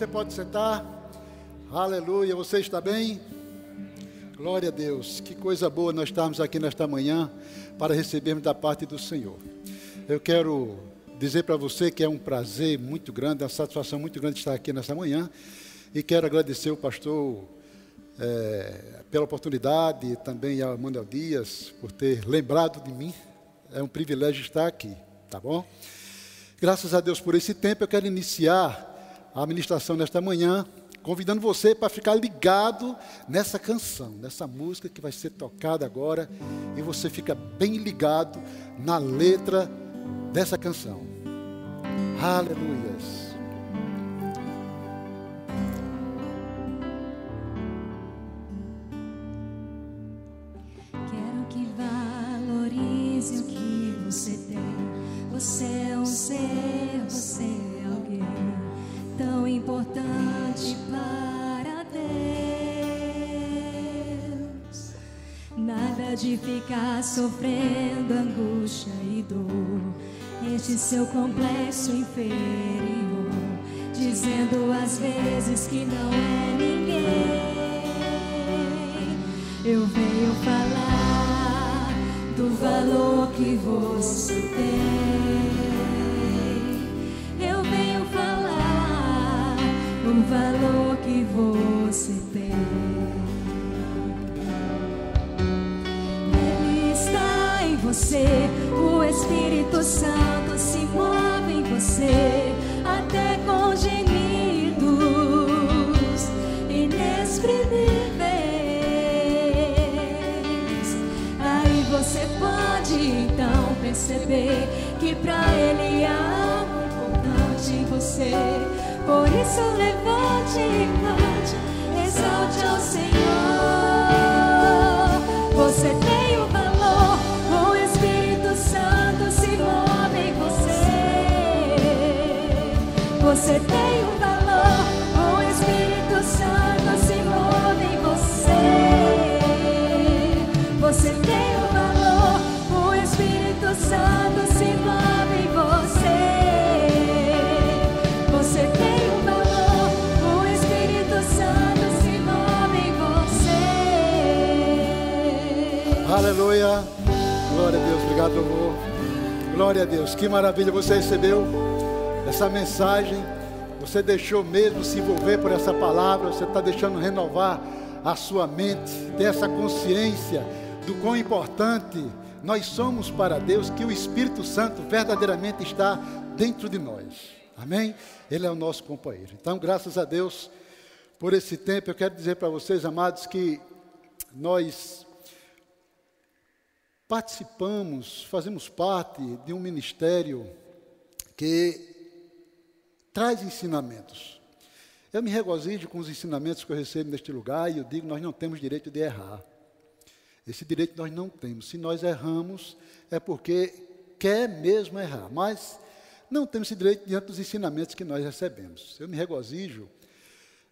Você pode sentar. Aleluia. Você está bem? Glória a Deus. Que coisa boa nós estarmos aqui nesta manhã para recebermos da parte do Senhor. Eu quero dizer para você que é um prazer muito grande, uma satisfação muito grande estar aqui nesta manhã. E quero agradecer o pastor é, pela oportunidade, também a Manuel Dias por ter lembrado de mim. É um privilégio estar aqui, tá bom? Graças a Deus por esse tempo, eu quero iniciar a ministração nesta manhã, convidando você para ficar ligado nessa canção, nessa música que vai ser tocada agora, e você fica bem ligado na letra dessa canção. Aleluias. Seu complexo inferior, dizendo às vezes que não é ninguém. Eu venho falar do valor que você tem. Eu venho falar o valor que você tem. você. O Espírito Santo a Deus. Obrigado, amor. Glória a Deus. Que maravilha você recebeu essa mensagem, você deixou mesmo se envolver por essa palavra, você está deixando renovar a sua mente, ter essa consciência do quão importante nós somos para Deus, que o Espírito Santo verdadeiramente está dentro de nós. Amém? Ele é o nosso companheiro. Então, graças a Deus por esse tempo, eu quero dizer para vocês, amados, que nós participamos, fazemos parte de um ministério que traz ensinamentos. Eu me regozijo com os ensinamentos que eu recebo neste lugar e eu digo: nós não temos direito de errar. Esse direito nós não temos. Se nós erramos, é porque quer mesmo errar. Mas não temos esse direito diante dos ensinamentos que nós recebemos. Eu me regozijo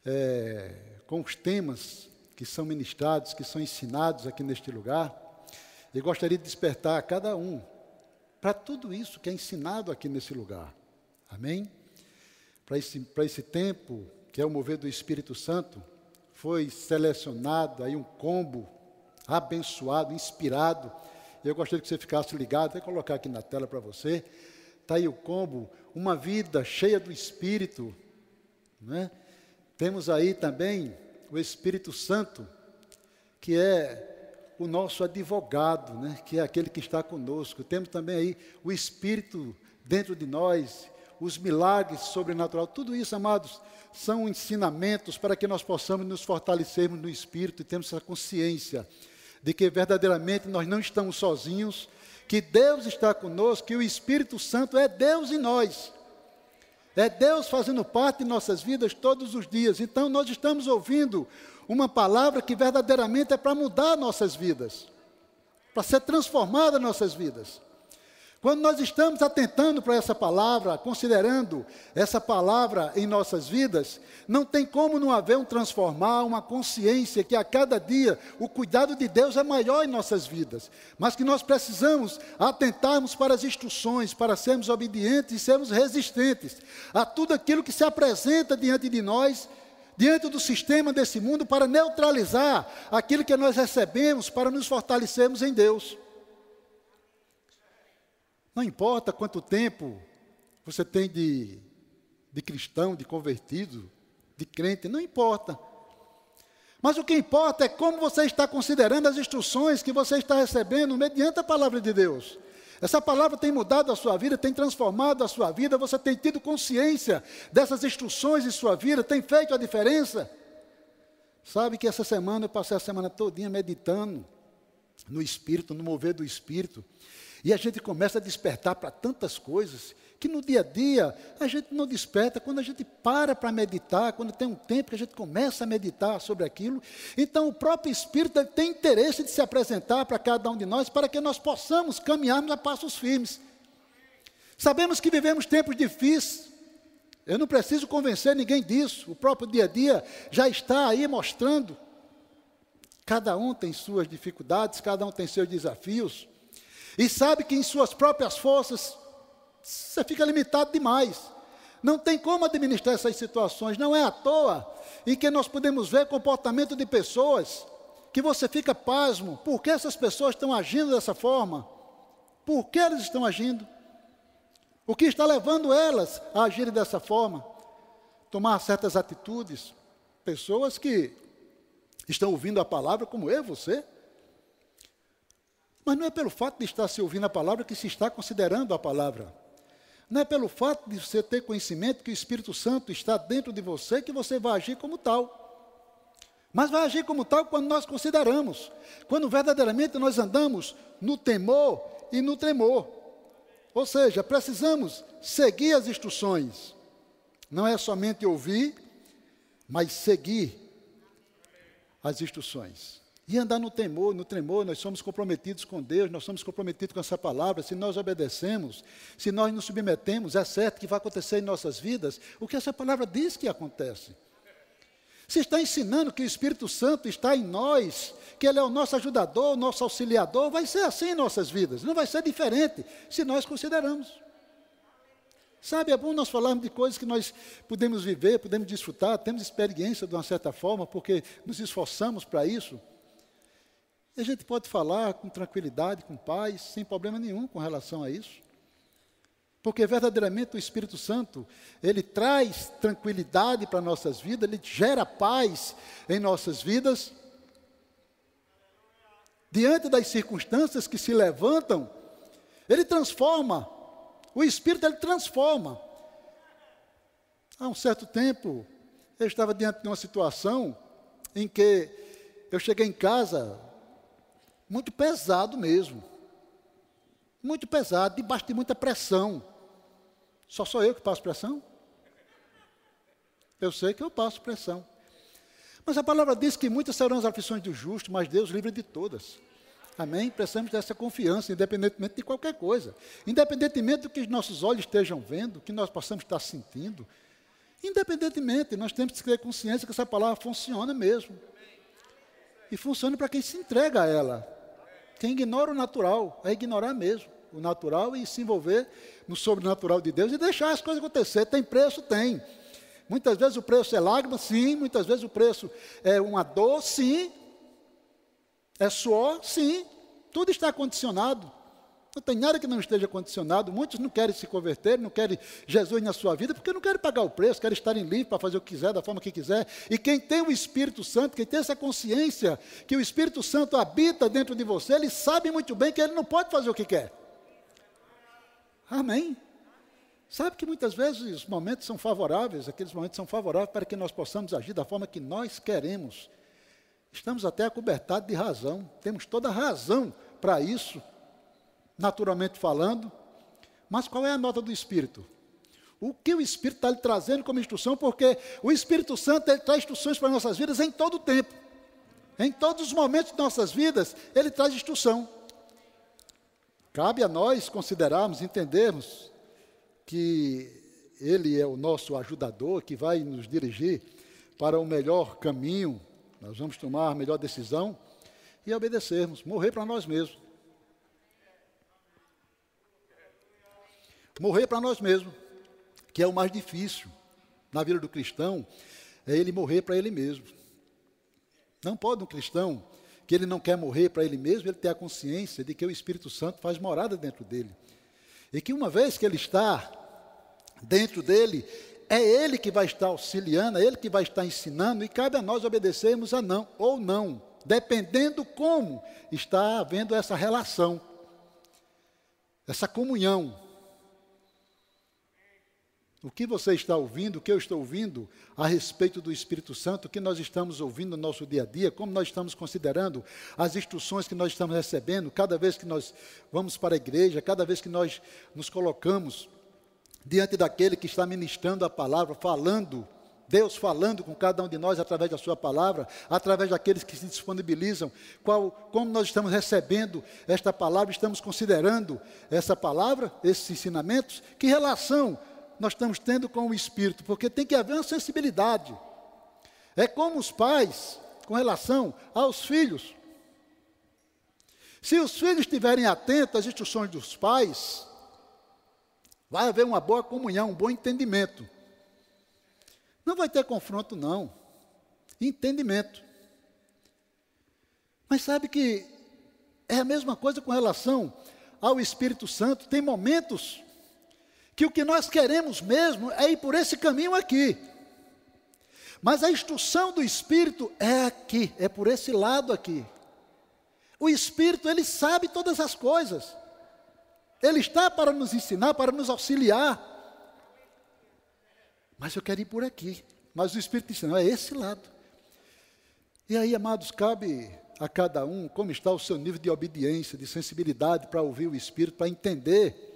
é, com os temas que são ministrados, que são ensinados aqui neste lugar. E gostaria de despertar a cada um para tudo isso que é ensinado aqui nesse lugar. Amém? para esse, para esse tempo, que é o mover do Espírito Santo, foi selecionado aí um combo abençoado, inspirado. Eu gostaria que você ficasse ligado, vou colocar aqui na tela para você. Está aí o combo, uma vida cheia do Espírito. Né? Temos aí também o Espírito Santo, que é o nosso advogado, né? que é aquele que está conosco. Temos também aí o Espírito dentro de nós, os milagres sobrenaturais, tudo isso, amados, são ensinamentos para que nós possamos nos fortalecermos no espírito e termos essa consciência de que verdadeiramente nós não estamos sozinhos, que Deus está conosco, que o Espírito Santo é Deus em nós. É Deus fazendo parte de nossas vidas todos os dias. Então nós estamos ouvindo uma palavra que verdadeiramente é para mudar nossas vidas, para ser transformada nossas vidas. Quando nós estamos atentando para essa palavra, considerando essa palavra em nossas vidas, não tem como não haver um transformar, uma consciência que a cada dia o cuidado de Deus é maior em nossas vidas, mas que nós precisamos atentarmos para as instruções, para sermos obedientes e sermos resistentes a tudo aquilo que se apresenta diante de nós, diante do sistema desse mundo, para neutralizar aquilo que nós recebemos, para nos fortalecermos em Deus. Não importa quanto tempo você tem de, de cristão, de convertido, de crente, não importa. Mas o que importa é como você está considerando as instruções que você está recebendo mediante a palavra de Deus. Essa palavra tem mudado a sua vida, tem transformado a sua vida, você tem tido consciência dessas instruções em sua vida, tem feito a diferença. Sabe que essa semana eu passei a semana todinha meditando no Espírito, no mover do Espírito. E a gente começa a despertar para tantas coisas que no dia a dia a gente não desperta. Quando a gente para para meditar, quando tem um tempo que a gente começa a meditar sobre aquilo, então o próprio Espírito tem interesse de se apresentar para cada um de nós para que nós possamos caminharmos a passos firmes. Sabemos que vivemos tempos difíceis. Eu não preciso convencer ninguém disso. O próprio dia a dia já está aí mostrando. Cada um tem suas dificuldades, cada um tem seus desafios e sabe que em suas próprias forças você fica limitado demais. Não tem como administrar essas situações, não é à toa em que nós podemos ver comportamento de pessoas que você fica pasmo, por que essas pessoas estão agindo dessa forma? Por que elas estão agindo? O que está levando elas a agirem dessa forma? Tomar certas atitudes. Pessoas que estão ouvindo a palavra como eu, você, mas não é pelo fato de estar se ouvindo a palavra que se está considerando a palavra. Não é pelo fato de você ter conhecimento que o Espírito Santo está dentro de você que você vai agir como tal. Mas vai agir como tal quando nós consideramos, quando verdadeiramente nós andamos no temor e no tremor. Ou seja, precisamos seguir as instruções. Não é somente ouvir, mas seguir as instruções. E andar no temor, no tremor, nós somos comprometidos com Deus, nós somos comprometidos com essa palavra. Se nós obedecemos, se nós nos submetemos, é certo que vai acontecer em nossas vidas o que essa palavra diz que acontece. Se está ensinando que o Espírito Santo está em nós, que Ele é o nosso ajudador, o nosso auxiliador, vai ser assim em nossas vidas, não vai ser diferente se nós consideramos. Sabe, é bom nós falarmos de coisas que nós podemos viver, podemos desfrutar, temos experiência de uma certa forma, porque nos esforçamos para isso. E a gente pode falar com tranquilidade, com paz, sem problema nenhum com relação a isso. Porque verdadeiramente o Espírito Santo, ele traz tranquilidade para nossas vidas, ele gera paz em nossas vidas. Diante das circunstâncias que se levantam, ele transforma. O Espírito ele transforma. Há um certo tempo, eu estava diante de uma situação em que eu cheguei em casa, muito pesado mesmo. Muito pesado, debaixo de muita pressão. Só sou eu que passo pressão? Eu sei que eu passo pressão. Mas a palavra diz que muitas serão as aflições do justo, mas Deus livra de todas. Amém? Precisamos dessa confiança, independentemente de qualquer coisa. Independentemente do que os nossos olhos estejam vendo, que nós possamos estar sentindo. Independentemente, nós temos que ter consciência que essa palavra funciona mesmo. E funciona para quem se entrega a ela. Quem ignora o natural é ignorar mesmo o natural e se envolver no sobrenatural de Deus e deixar as coisas acontecer. Tem preço? Tem. Muitas vezes o preço é lágrima, sim. Muitas vezes o preço é uma dor, sim. É suor, sim. Tudo está condicionado. Não tem nada que não esteja condicionado. Muitos não querem se converter, não querem Jesus na sua vida, porque não querem pagar o preço, querem estar em livre para fazer o que quiser, da forma que quiser. E quem tem o Espírito Santo, quem tem essa consciência que o Espírito Santo habita dentro de você, ele sabe muito bem que ele não pode fazer o que quer. Amém? Sabe que muitas vezes os momentos são favoráveis, aqueles momentos são favoráveis para que nós possamos agir da forma que nós queremos. Estamos até acobertados de razão, temos toda a razão para isso naturalmente falando, mas qual é a nota do Espírito? O que o Espírito está lhe trazendo como instrução, porque o Espírito Santo ele traz instruções para nossas vidas em todo o tempo. Em todos os momentos de nossas vidas, ele traz instrução. Cabe a nós considerarmos, entendermos que Ele é o nosso ajudador, que vai nos dirigir para o melhor caminho, nós vamos tomar a melhor decisão e obedecermos, morrer para nós mesmos. Morrer para nós mesmos, que é o mais difícil na vida do cristão, é ele morrer para ele mesmo. Não pode um cristão que ele não quer morrer para ele mesmo, ele ter a consciência de que o Espírito Santo faz morada dentro dele. E que uma vez que ele está dentro dele, é ele que vai estar auxiliando, é ele que vai estar ensinando, e cabe a nós obedecermos a não ou não, dependendo como está havendo essa relação, essa comunhão. O que você está ouvindo, o que eu estou ouvindo a respeito do Espírito Santo, o que nós estamos ouvindo no nosso dia a dia, como nós estamos considerando as instruções que nós estamos recebendo, cada vez que nós vamos para a igreja, cada vez que nós nos colocamos diante daquele que está ministrando a palavra, falando, Deus falando com cada um de nós através da sua palavra, através daqueles que se disponibilizam, qual, como nós estamos recebendo esta palavra, estamos considerando essa palavra, esses ensinamentos, que relação nós estamos tendo com o Espírito, porque tem que haver uma sensibilidade. É como os pais com relação aos filhos. Se os filhos estiverem atentos às instruções dos pais, vai haver uma boa comunhão, um bom entendimento. Não vai ter confronto, não. Entendimento. Mas sabe que é a mesma coisa com relação ao Espírito Santo. Tem momentos que o que nós queremos mesmo é ir por esse caminho aqui. Mas a instrução do Espírito é aqui, é por esse lado aqui. O Espírito, ele sabe todas as coisas. Ele está para nos ensinar, para nos auxiliar. Mas eu quero ir por aqui. Mas o Espírito diz: não, é esse lado. E aí, amados, cabe a cada um como está o seu nível de obediência, de sensibilidade para ouvir o Espírito, para entender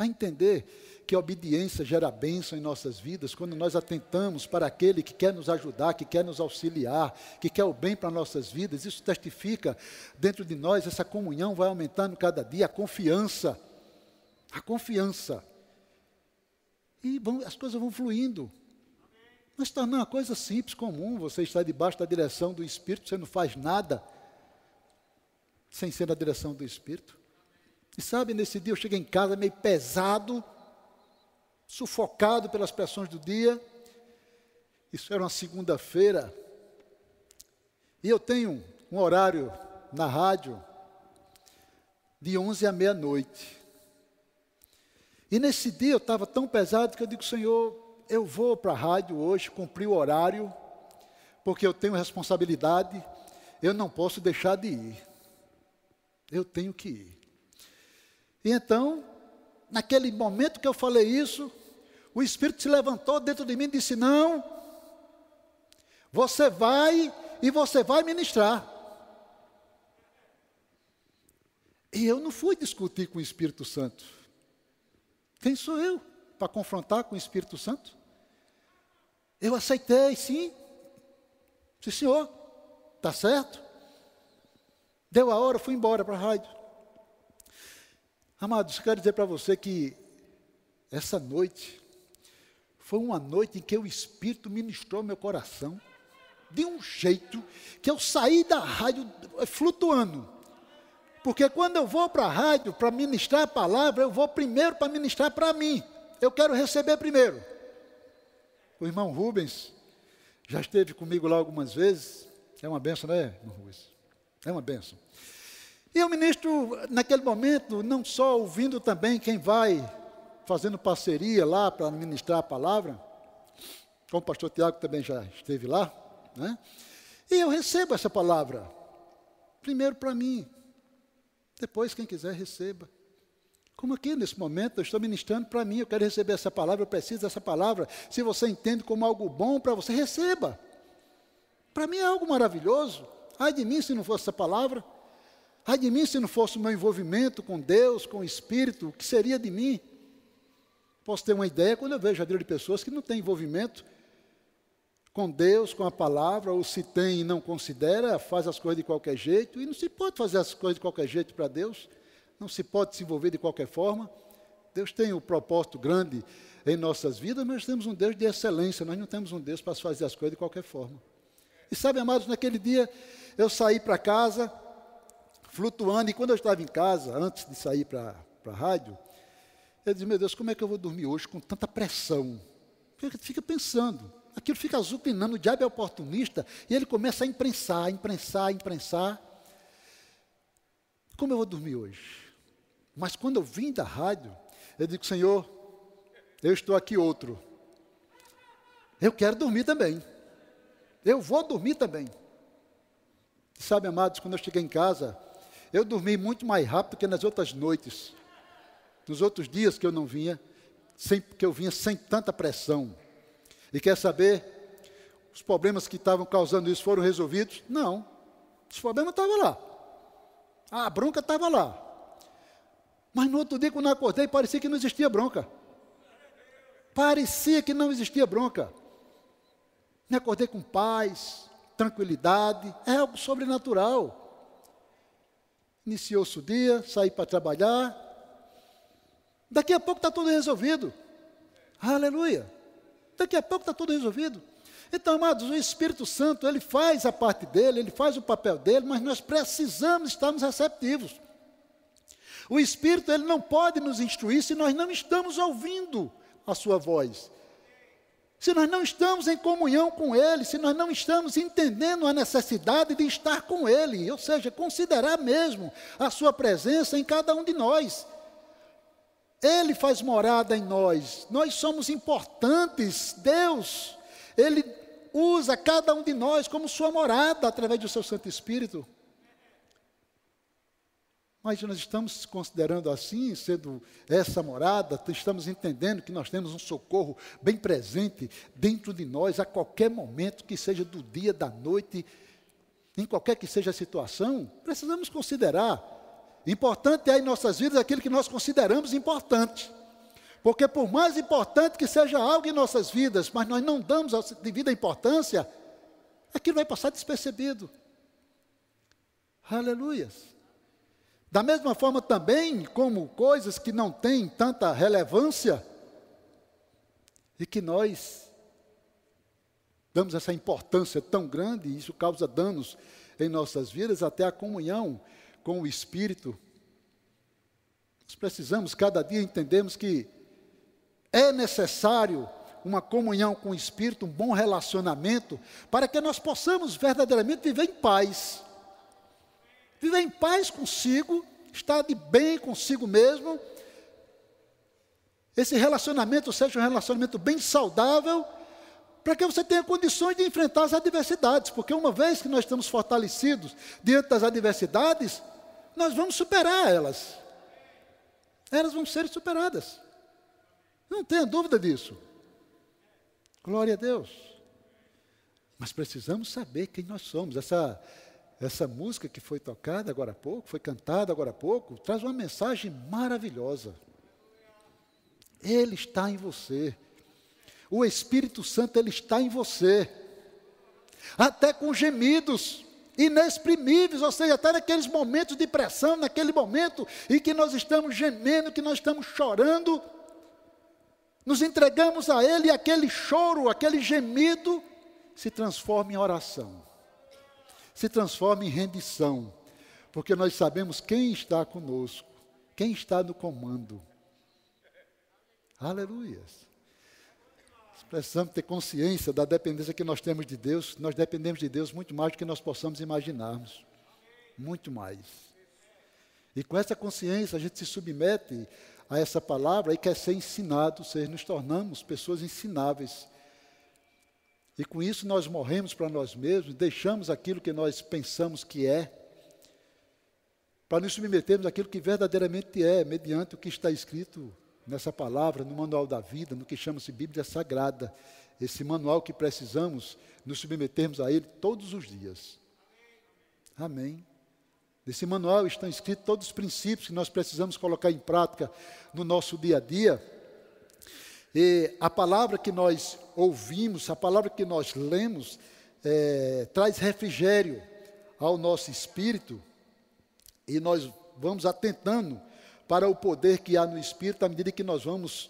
para entender que a obediência gera bênção em nossas vidas, quando nós atentamos para aquele que quer nos ajudar, que quer nos auxiliar, que quer o bem para nossas vidas, isso testifica dentro de nós, essa comunhão vai aumentando cada dia, a confiança, a confiança. E vão, as coisas vão fluindo. Mas torna uma coisa simples, comum, você está debaixo da direção do Espírito, você não faz nada sem ser na direção do Espírito. E sabe, nesse dia eu cheguei em casa meio pesado, sufocado pelas pressões do dia. Isso era uma segunda-feira. E eu tenho um horário na rádio de 11 à meia-noite. E nesse dia eu estava tão pesado que eu digo, Senhor, eu vou para a rádio hoje, cumprir o horário, porque eu tenho responsabilidade, eu não posso deixar de ir. Eu tenho que ir. E então, naquele momento que eu falei isso, o Espírito se levantou dentro de mim e disse: Não, você vai e você vai ministrar. E eu não fui discutir com o Espírito Santo. Quem sou eu para confrontar com o Espírito Santo? Eu aceitei, sim. Sim, senhor, está certo. Deu a hora, fui embora para a rádio. Amados, quero dizer para você que essa noite foi uma noite em que o Espírito ministrou meu coração de um jeito que eu saí da rádio flutuando. Porque quando eu vou para a rádio para ministrar a palavra, eu vou primeiro para ministrar para mim. Eu quero receber primeiro. O irmão Rubens já esteve comigo lá algumas vezes. É uma benção, né, irmão Rubens? É uma benção. E o ministro, naquele momento, não só ouvindo também quem vai fazendo parceria lá para ministrar a palavra, como o pastor Tiago também já esteve lá, né? E eu recebo essa palavra, primeiro para mim, depois quem quiser receba. Como aqui nesse momento eu estou ministrando para mim, eu quero receber essa palavra, eu preciso dessa palavra. Se você entende como algo bom para você, receba. Para mim é algo maravilhoso. Ai de mim se não fosse essa palavra. Ai de mim se não fosse o meu envolvimento com Deus, com o Espírito, o que seria de mim? Posso ter uma ideia quando eu vejo a vida de pessoas que não têm envolvimento com Deus, com a palavra, ou se tem e não considera, faz as coisas de qualquer jeito, e não se pode fazer as coisas de qualquer jeito para Deus. não se pode se envolver de qualquer forma. Deus tem um propósito grande em nossas vidas, mas temos um Deus de excelência, nós não temos um Deus para fazer as coisas de qualquer forma. E sabe, amados, naquele dia eu saí para casa, flutuando, e quando eu estava em casa, antes de sair para a rádio, eu disse, meu Deus, como é que eu vou dormir hoje com tanta pressão? Porque fica pensando, aquilo fica azucrinando, o diabo é oportunista, e ele começa a imprensar, imprensar, imprensar. Como eu vou dormir hoje? Mas quando eu vim da rádio, eu digo, Senhor, eu estou aqui outro. Eu quero dormir também. Eu vou dormir também. Sabe, amados, quando eu cheguei em casa, eu dormi muito mais rápido que nas outras noites. Nos outros dias que eu não vinha, sem, que eu vinha sem tanta pressão. E quer saber? Os problemas que estavam causando isso foram resolvidos? Não. Os problemas estavam lá. A bronca estava lá. Mas no outro dia, quando eu acordei, parecia que não existia bronca. Parecia que não existia bronca. Me acordei com paz, tranquilidade, é algo sobrenatural. Iniciou-se o dia, saí para trabalhar. Daqui a pouco está tudo resolvido. Aleluia. Daqui a pouco está tudo resolvido. Então, amados, o Espírito Santo, ele faz a parte dele, ele faz o papel dele, mas nós precisamos estarmos receptivos. O Espírito, ele não pode nos instruir se nós não estamos ouvindo a sua voz. Se nós não estamos em comunhão com Ele, se nós não estamos entendendo a necessidade de estar com Ele, ou seja, considerar mesmo a Sua presença em cada um de nós. Ele faz morada em nós, nós somos importantes, Deus, Ele usa cada um de nós como Sua morada através do Seu Santo Espírito. Mas nós estamos considerando assim, sendo essa morada, estamos entendendo que nós temos um socorro bem presente dentro de nós a qualquer momento, que seja do dia, da noite, em qualquer que seja a situação, precisamos considerar. Importante é em nossas vidas aquilo que nós consideramos importante. Porque por mais importante que seja algo em nossas vidas, mas nós não damos a devida importância, aquilo vai passar despercebido. Aleluias. Da mesma forma também, como coisas que não têm tanta relevância e que nós damos essa importância tão grande, isso causa danos em nossas vidas, até a comunhão com o Espírito. Nós precisamos cada dia entendermos que é necessário uma comunhão com o Espírito, um bom relacionamento, para que nós possamos verdadeiramente viver em paz viver em paz consigo, estar de bem consigo mesmo. Esse relacionamento seja um relacionamento bem saudável, para que você tenha condições de enfrentar as adversidades, porque uma vez que nós estamos fortalecidos diante das adversidades, nós vamos superar elas. Elas vão ser superadas. Não tenha dúvida disso. Glória a Deus. Mas precisamos saber quem nós somos. Essa essa música que foi tocada agora há pouco, foi cantada agora há pouco, traz uma mensagem maravilhosa. Ele está em você. O Espírito Santo, ele está em você. Até com gemidos inexprimíveis, ou seja, até naqueles momentos de pressão, naquele momento em que nós estamos gemendo, que nós estamos chorando, nos entregamos a Ele e aquele choro, aquele gemido se transforma em oração se transforma em rendição, porque nós sabemos quem está conosco, quem está no comando. Aleluias. Precisamos ter consciência da dependência que nós temos de Deus. Nós dependemos de Deus muito mais do que nós possamos imaginarmos. Muito mais. E com essa consciência a gente se submete a essa palavra e quer ser ensinado, ou seja, nos tornamos pessoas ensináveis. E com isso nós morremos para nós mesmos, deixamos aquilo que nós pensamos que é, para nos submetermos àquilo que verdadeiramente é, mediante o que está escrito nessa palavra, no manual da vida, no que chama-se Bíblia Sagrada, esse manual que precisamos nos submetermos a ele todos os dias. Amém. Nesse manual estão escritos todos os princípios que nós precisamos colocar em prática no nosso dia a dia. E a palavra que nós ouvimos, a palavra que nós lemos, é, traz refrigério ao nosso espírito, e nós vamos atentando para o poder que há no Espírito, à medida que nós vamos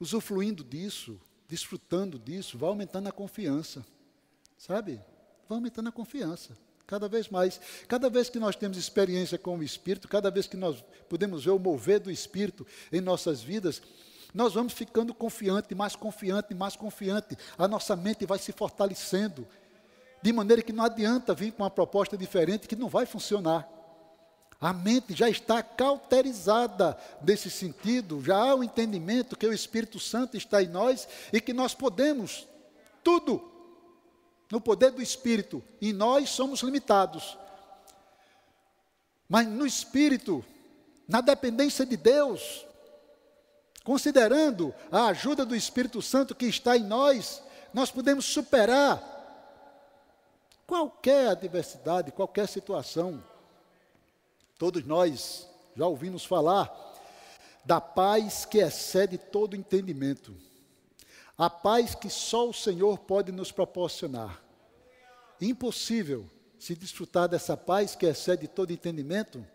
usufruindo disso, desfrutando disso, vai aumentando a confiança. Sabe? Vai aumentando a confiança. Cada vez mais. Cada vez que nós temos experiência com o Espírito, cada vez que nós podemos ver o mover do Espírito em nossas vidas, nós vamos ficando confiante, mais confiante, mais confiante. A nossa mente vai se fortalecendo. De maneira que não adianta vir com uma proposta diferente que não vai funcionar. A mente já está cauterizada nesse sentido, já há o entendimento que o Espírito Santo está em nós e que nós podemos tudo no poder do Espírito, e nós somos limitados. Mas no Espírito, na dependência de Deus, considerando a ajuda do Espírito Santo que está em nós, nós podemos superar qualquer adversidade, qualquer situação. Todos nós já ouvimos falar da paz que excede todo entendimento. A paz que só o Senhor pode nos proporcionar. Impossível se desfrutar dessa paz que excede todo entendimento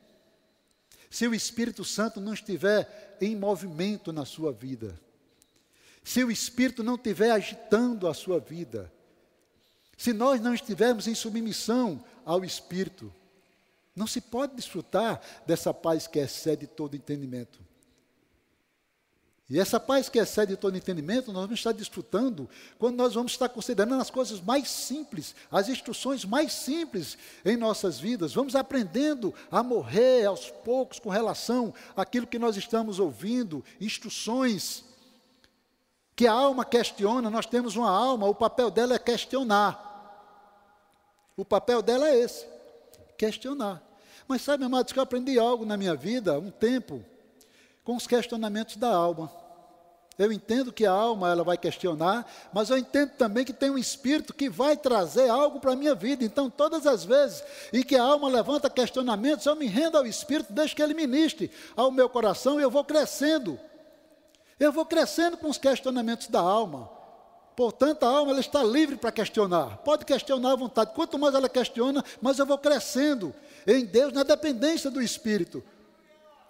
se o Espírito Santo não estiver em movimento na sua vida. Se o Espírito não estiver agitando a sua vida. Se nós não estivermos em submissão ao Espírito, não se pode desfrutar dessa paz que excede todo entendimento. E essa paz que excede todo entendimento, nós vamos estar desfrutando quando nós vamos estar considerando as coisas mais simples, as instruções mais simples em nossas vidas. Vamos aprendendo a morrer aos poucos com relação àquilo que nós estamos ouvindo, instruções que a alma questiona. Nós temos uma alma, o papel dela é questionar. O papel dela é esse, questionar. Mas sabe, amados, que eu aprendi algo na minha vida, um tempo, com os questionamentos da alma. Eu entendo que a alma ela vai questionar, mas eu entendo também que tem um espírito que vai trazer algo para a minha vida. Então, todas as vezes em que a alma levanta questionamentos, eu me rendo ao espírito, deixo que ele ministre ao meu coração e eu vou crescendo. Eu vou crescendo com os questionamentos da alma. Portanto, a alma ela está livre para questionar. Pode questionar à vontade. Quanto mais ela questiona, mais eu vou crescendo em Deus, na dependência do espírito.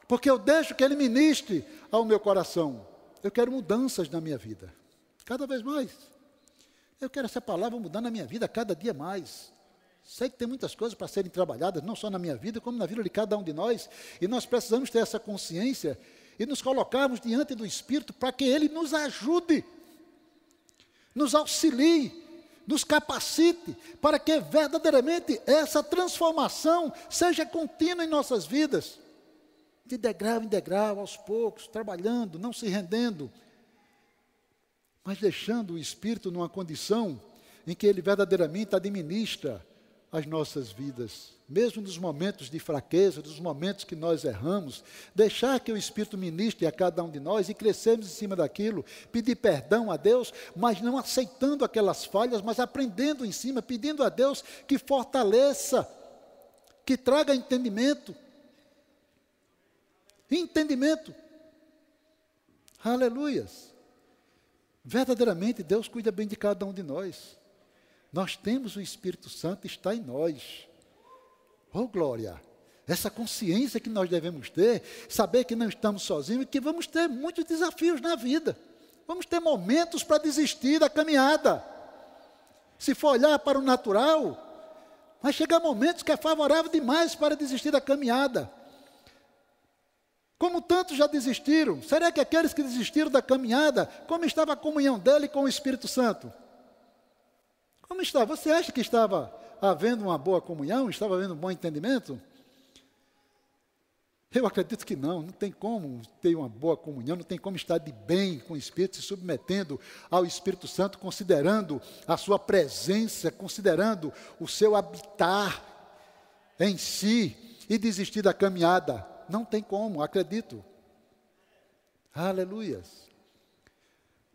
Porque eu deixo que ele ministre ao meu coração. Eu quero mudanças na minha vida, cada vez mais. Eu quero essa palavra mudar na minha vida cada dia mais. Sei que tem muitas coisas para serem trabalhadas, não só na minha vida, como na vida de cada um de nós, e nós precisamos ter essa consciência e nos colocarmos diante do Espírito para que Ele nos ajude, nos auxilie, nos capacite, para que verdadeiramente essa transformação seja contínua em nossas vidas de degrau em degrau, aos poucos, trabalhando, não se rendendo, mas deixando o Espírito numa condição em que ele verdadeiramente administra as nossas vidas, mesmo nos momentos de fraqueza, nos momentos que nós erramos, deixar que o Espírito ministre a cada um de nós e crescermos em cima daquilo, pedir perdão a Deus, mas não aceitando aquelas falhas, mas aprendendo em cima, pedindo a Deus que fortaleça, que traga entendimento, entendimento. Aleluias. Verdadeiramente, Deus cuida bem de cada um de nós. Nós temos o Espírito Santo, está em nós. Oh, glória! Essa consciência que nós devemos ter, saber que não estamos sozinhos e que vamos ter muitos desafios na vida. Vamos ter momentos para desistir da caminhada. Se for olhar para o natural, vai chegar momentos que é favorável demais para desistir da caminhada. Como tantos já desistiram, será que aqueles que desistiram da caminhada, como estava a comunhão dele com o Espírito Santo? Como está? Você acha que estava havendo uma boa comunhão, estava havendo um bom entendimento? Eu acredito que não, não tem como ter uma boa comunhão, não tem como estar de bem com o Espírito, se submetendo ao Espírito Santo, considerando a sua presença, considerando o seu habitar em si e desistir da caminhada. Não tem como, acredito. Aleluias.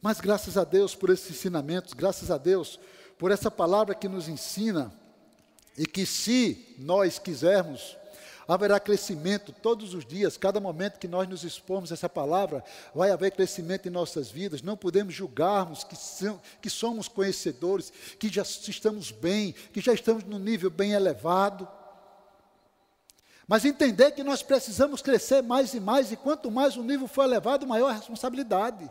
Mas graças a Deus por esses ensinamentos, graças a Deus por essa palavra que nos ensina, e que se nós quisermos, haverá crescimento todos os dias, cada momento que nós nos expomos a essa palavra, vai haver crescimento em nossas vidas. Não podemos julgarmos que, são, que somos conhecedores, que já estamos bem, que já estamos num nível bem elevado. Mas entender que nós precisamos crescer mais e mais, e quanto mais o nível for elevado, maior a responsabilidade.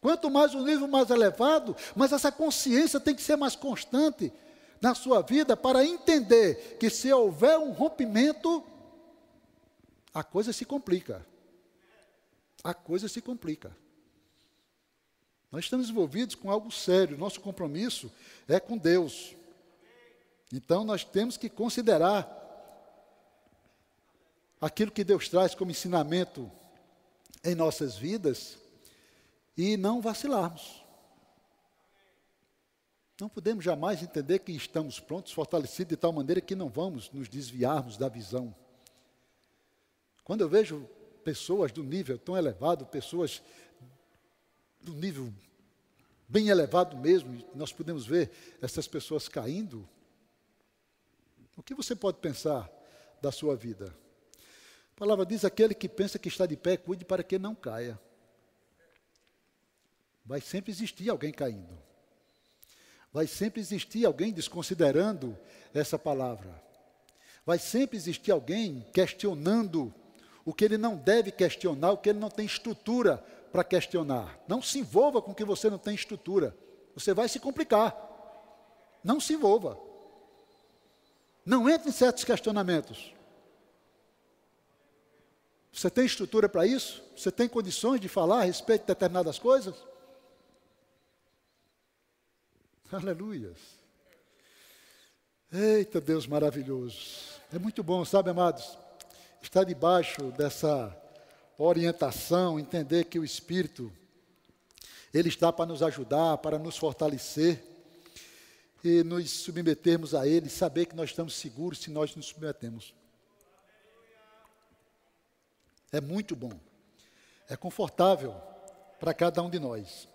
Quanto mais o nível mais elevado, mas essa consciência tem que ser mais constante na sua vida para entender que se houver um rompimento, a coisa se complica. A coisa se complica. Nós estamos envolvidos com algo sério, nosso compromisso é com Deus. Então nós temos que considerar aquilo que Deus traz como ensinamento em nossas vidas e não vacilarmos. Não podemos jamais entender que estamos prontos, fortalecidos de tal maneira que não vamos nos desviarmos da visão. Quando eu vejo pessoas do nível tão elevado, pessoas do nível bem elevado mesmo, nós podemos ver essas pessoas caindo, o que você pode pensar da sua vida? A palavra diz: aquele que pensa que está de pé, cuide para que não caia. Vai sempre existir alguém caindo. Vai sempre existir alguém desconsiderando essa palavra. Vai sempre existir alguém questionando o que ele não deve questionar, o que ele não tem estrutura para questionar. Não se envolva com o que você não tem estrutura. Você vai se complicar. Não se envolva. Não entre em certos questionamentos. Você tem estrutura para isso? Você tem condições de falar a respeito de determinadas coisas? Aleluias. Eita Deus maravilhoso. É muito bom, sabe, amados? Estar debaixo dessa orientação, entender que o Espírito, Ele está para nos ajudar, para nos fortalecer e nos submetermos a Ele, saber que nós estamos seguros se nós nos submetemos. É muito bom, é confortável para cada um de nós.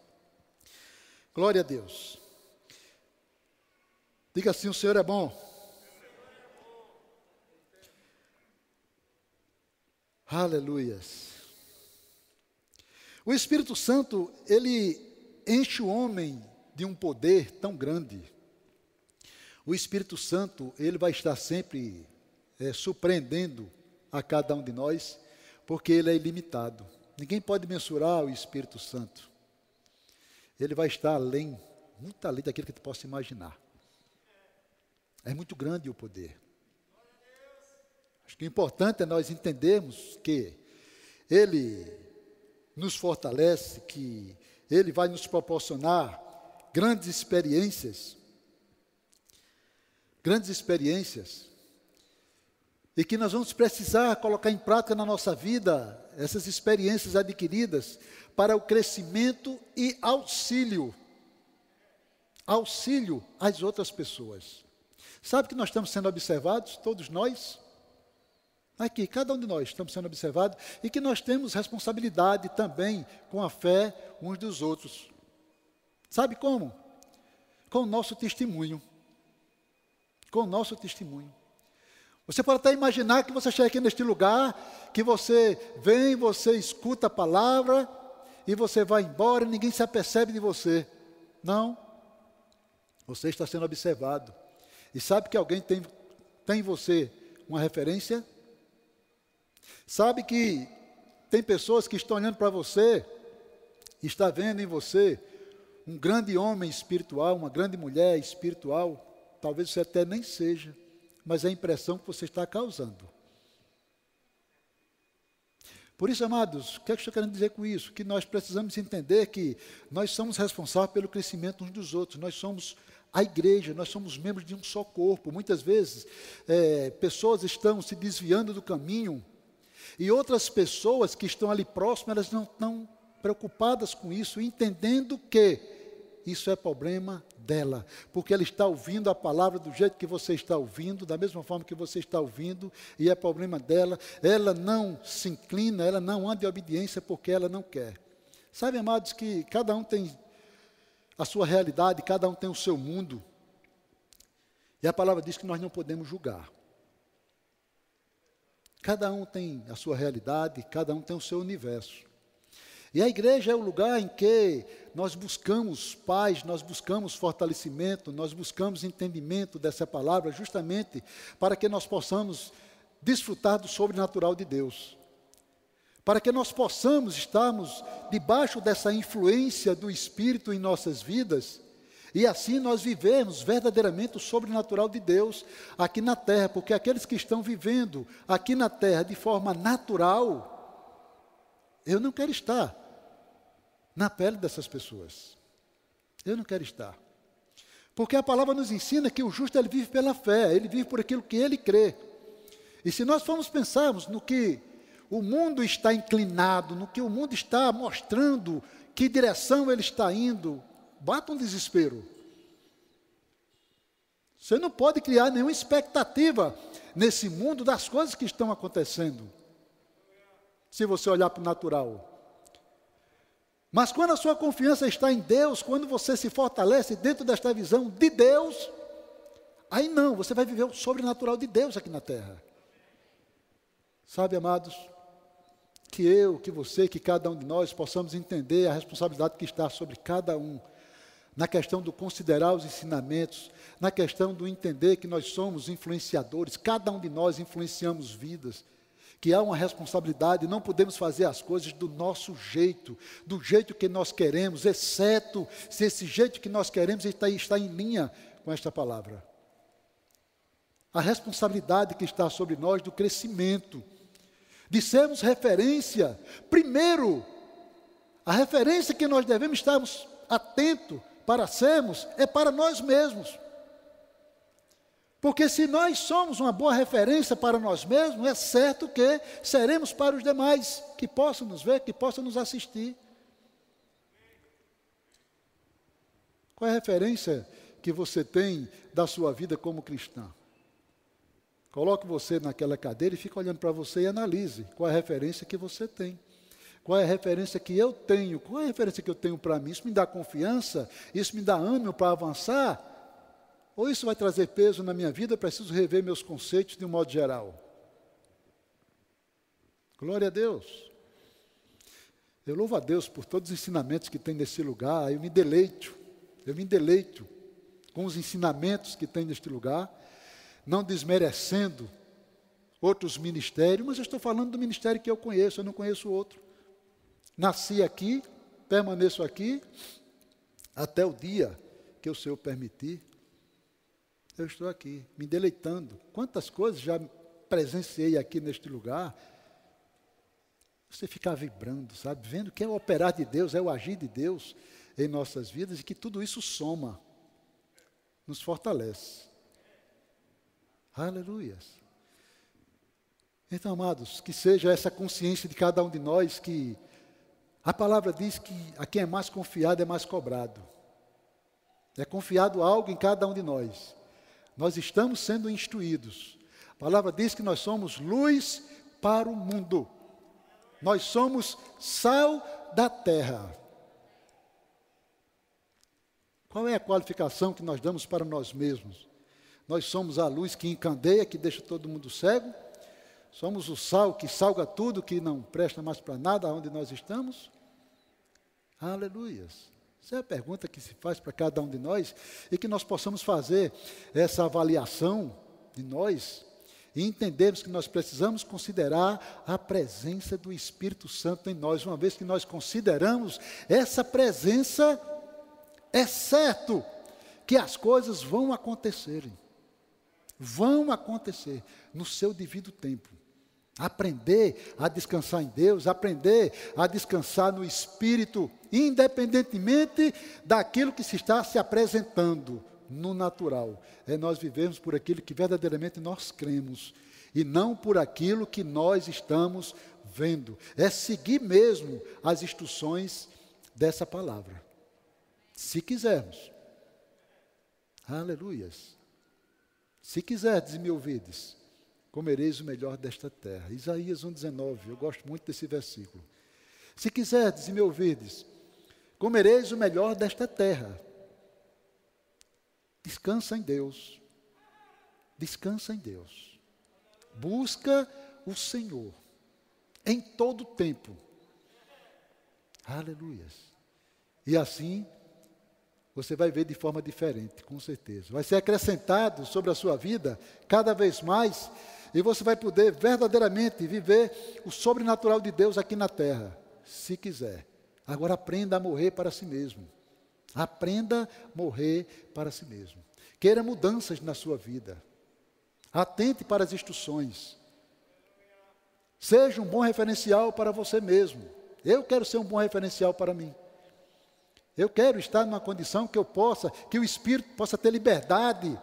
Glória a Deus. Diga assim: o Senhor é bom. Aleluias. O Espírito Santo, ele enche o homem de um poder tão grande. O Espírito Santo, ele vai estar sempre é, surpreendendo a cada um de nós, porque ele é ilimitado. Ninguém pode mensurar o Espírito Santo. Ele vai estar além, muito além daquilo que tu possa imaginar. É muito grande o poder. Acho que o importante é nós entendermos que Ele nos fortalece, que Ele vai nos proporcionar grandes experiências, grandes experiências, e que nós vamos precisar colocar em prática na nossa vida essas experiências adquiridas para o crescimento e auxílio, auxílio às outras pessoas. Sabe que nós estamos sendo observados, todos nós? Aqui, cada um de nós estamos sendo observados e que nós temos responsabilidade também com a fé uns dos outros. Sabe como? Com o nosso testemunho. Com o nosso testemunho. Você pode até imaginar que você chega aqui neste lugar, que você vem, você escuta a palavra e você vai embora e ninguém se apercebe de você. Não. Você está sendo observado. E sabe que alguém tem, tem em você uma referência? Sabe que tem pessoas que estão olhando para você, está vendo em você um grande homem espiritual, uma grande mulher espiritual, talvez você até nem seja, mas é a impressão que você está causando. Por isso, amados, o que, é que estou querendo dizer com isso? Que nós precisamos entender que nós somos responsáveis pelo crescimento uns dos outros, nós somos a igreja, nós somos membros de um só corpo. Muitas vezes, é, pessoas estão se desviando do caminho e outras pessoas que estão ali próximas, elas não estão preocupadas com isso, entendendo que isso é problema dela, porque ela está ouvindo a palavra do jeito que você está ouvindo, da mesma forma que você está ouvindo, e é problema dela. Ela não se inclina, ela não anda em obediência porque ela não quer. Sabe, amados, que cada um tem a sua realidade, cada um tem o seu mundo. E a palavra diz que nós não podemos julgar. Cada um tem a sua realidade, cada um tem o seu universo. E a igreja é o lugar em que nós buscamos paz, nós buscamos fortalecimento, nós buscamos entendimento dessa palavra, justamente para que nós possamos desfrutar do sobrenatural de Deus. Para que nós possamos estarmos debaixo dessa influência do Espírito em nossas vidas e assim nós vivemos verdadeiramente o sobrenatural de Deus aqui na terra, porque aqueles que estão vivendo aqui na terra de forma natural, eu não quero estar na pele dessas pessoas. Eu não quero estar. Porque a palavra nos ensina que o justo ele vive pela fé, ele vive por aquilo que ele crê. E se nós formos pensarmos no que o mundo está inclinado, no que o mundo está mostrando, que direção ele está indo, bata um desespero. Você não pode criar nenhuma expectativa nesse mundo das coisas que estão acontecendo. Se você olhar para o natural. Mas quando a sua confiança está em Deus, quando você se fortalece dentro desta visão de Deus, aí não, você vai viver o sobrenatural de Deus aqui na terra. Sabe, amados, que eu, que você, que cada um de nós possamos entender a responsabilidade que está sobre cada um na questão do considerar os ensinamentos, na questão do entender que nós somos influenciadores, cada um de nós influenciamos vidas, que há uma responsabilidade, não podemos fazer as coisas do nosso jeito, do jeito que nós queremos, exceto se esse jeito que nós queremos está, está em linha com esta palavra. A responsabilidade que está sobre nós do crescimento, de sermos referência, primeiro, a referência que nós devemos estarmos atentos para sermos é para nós mesmos. Porque se nós somos uma boa referência para nós mesmos, é certo que seremos para os demais que possam nos ver, que possam nos assistir. Qual é a referência que você tem da sua vida como cristã? Coloque você naquela cadeira e fique olhando para você e analise qual é a referência que você tem. Qual é a referência que eu tenho? Qual é a referência que eu tenho para mim? Isso me dá confiança? Isso me dá ânimo para avançar? Ou isso vai trazer peso na minha vida? Eu preciso rever meus conceitos de um modo geral. Glória a Deus. Eu louvo a Deus por todos os ensinamentos que tem nesse lugar. Eu me deleito. Eu me deleito com os ensinamentos que tem neste lugar, não desmerecendo outros ministérios, mas eu estou falando do ministério que eu conheço, eu não conheço outro. Nasci aqui, permaneço aqui, até o dia que o Senhor permitir. Eu estou aqui, me deleitando. Quantas coisas já presenciei aqui neste lugar. Você ficar vibrando, sabe? Vendo que é o operar de Deus, é o agir de Deus em nossas vidas e que tudo isso soma, nos fortalece. Aleluias. Então, amados, que seja essa consciência de cada um de nós que a palavra diz que a quem é mais confiado é mais cobrado. É confiado algo em cada um de nós. Nós estamos sendo instruídos. A palavra diz que nós somos luz para o mundo. Nós somos sal da terra. Qual é a qualificação que nós damos para nós mesmos? Nós somos a luz que encandeia, que deixa todo mundo cego? Somos o sal que salga tudo, que não presta mais para nada onde nós estamos? Aleluias. Essa é a pergunta que se faz para cada um de nós e que nós possamos fazer essa avaliação de nós e entendermos que nós precisamos considerar a presença do Espírito Santo em nós. Uma vez que nós consideramos essa presença, é certo que as coisas vão acontecerem. Vão acontecer no seu devido tempo. Aprender a descansar em Deus, aprender a descansar no Espírito, independentemente daquilo que se está se apresentando no natural. É nós vivemos por aquilo que verdadeiramente nós cremos e não por aquilo que nós estamos vendo. É seguir mesmo as instruções dessa palavra. Se quisermos. Aleluias. Se quiserdes e me ouvides comereis o melhor desta terra. Isaías 1,19, eu gosto muito desse versículo. Se quiserdes e me ouvirdes, comereis o melhor desta terra. Descansa em Deus. Descansa em Deus. Busca o Senhor em todo o tempo. Aleluias. E assim, você vai ver de forma diferente, com certeza. Vai ser acrescentado sobre a sua vida cada vez mais, e você vai poder verdadeiramente viver o sobrenatural de Deus aqui na terra, se quiser. Agora aprenda a morrer para si mesmo. Aprenda a morrer para si mesmo. Queira mudanças na sua vida. Atente para as instruções. Seja um bom referencial para você mesmo. Eu quero ser um bom referencial para mim. Eu quero estar numa condição que eu possa, que o Espírito possa ter liberdade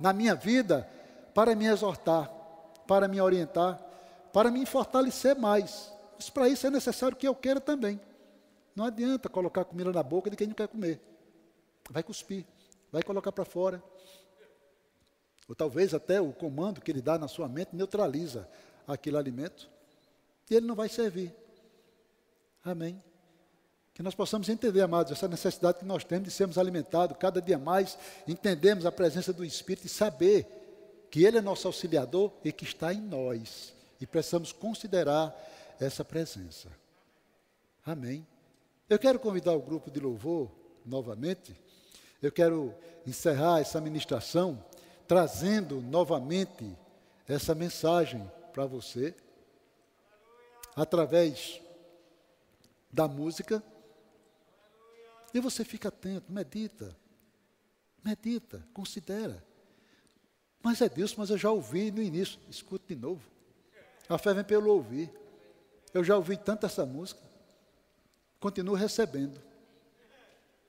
na minha vida para me exortar, para me orientar, para me fortalecer mais. Mas para isso é necessário que eu queira também. Não adianta colocar comida na boca de quem não quer comer. Vai cuspir, vai colocar para fora. Ou talvez até o comando que ele dá na sua mente neutraliza aquele alimento e ele não vai servir. Amém. Que nós possamos entender, amados, essa necessidade que nós temos de sermos alimentados cada dia mais, entendemos a presença do Espírito e saber que Ele é nosso auxiliador e que está em nós. E precisamos considerar essa presença. Amém. Eu quero convidar o grupo de louvor novamente. Eu quero encerrar essa ministração trazendo novamente essa mensagem para você, através da música. E você fica atento, medita, medita, considera. Mas é Deus, mas eu já ouvi no início, escute de novo. A fé vem pelo ouvir. Eu já ouvi tanto essa música, continuo recebendo.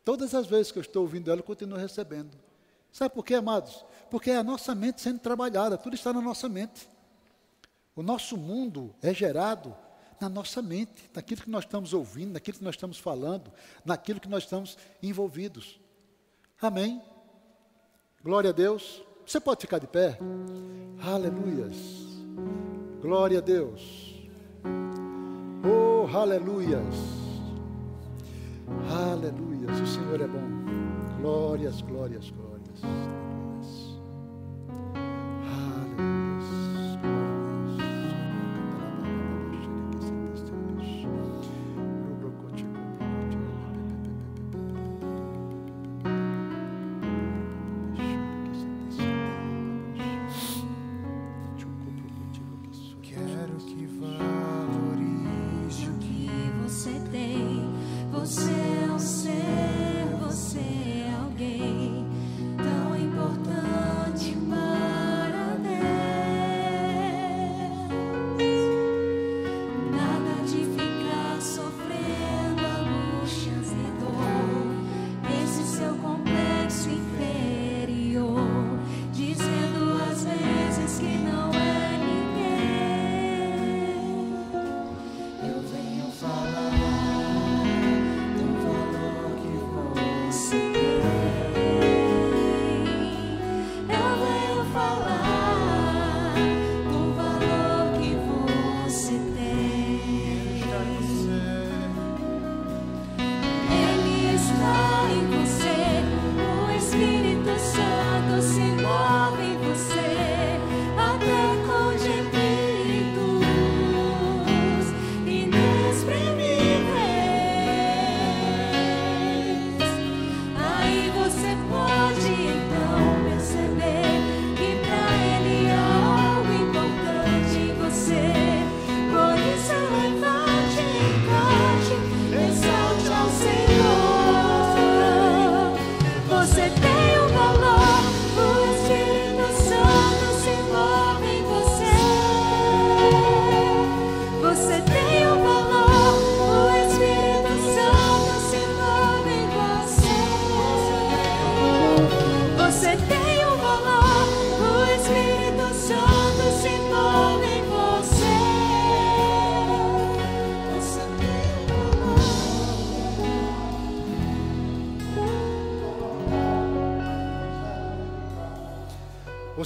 Todas as vezes que eu estou ouvindo ela, eu continuo recebendo. Sabe por quê, amados? Porque é a nossa mente sendo trabalhada, tudo está na nossa mente. O nosso mundo é gerado na nossa mente, naquilo que nós estamos ouvindo, naquilo que nós estamos falando, naquilo que nós estamos envolvidos. Amém? Glória a Deus. Você pode ficar de pé? Aleluias. Glória a Deus. Oh, aleluias. Aleluias. O Senhor é bom. Glórias, glórias, glórias.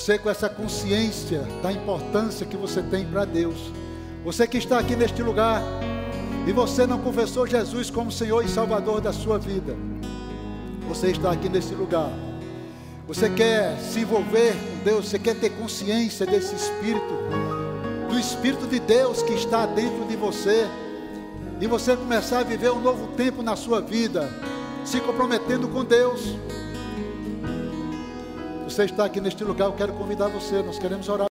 Você com essa consciência da importância que você tem para Deus. Você que está aqui neste lugar e você não confessou Jesus como Senhor e Salvador da sua vida. Você está aqui nesse lugar. Você quer se envolver com Deus, você quer ter consciência desse Espírito, do Espírito de Deus que está dentro de você. e você começar a viver um novo tempo na sua vida, se comprometendo com Deus. Você está aqui neste lugar, eu quero convidar você, nós queremos orar.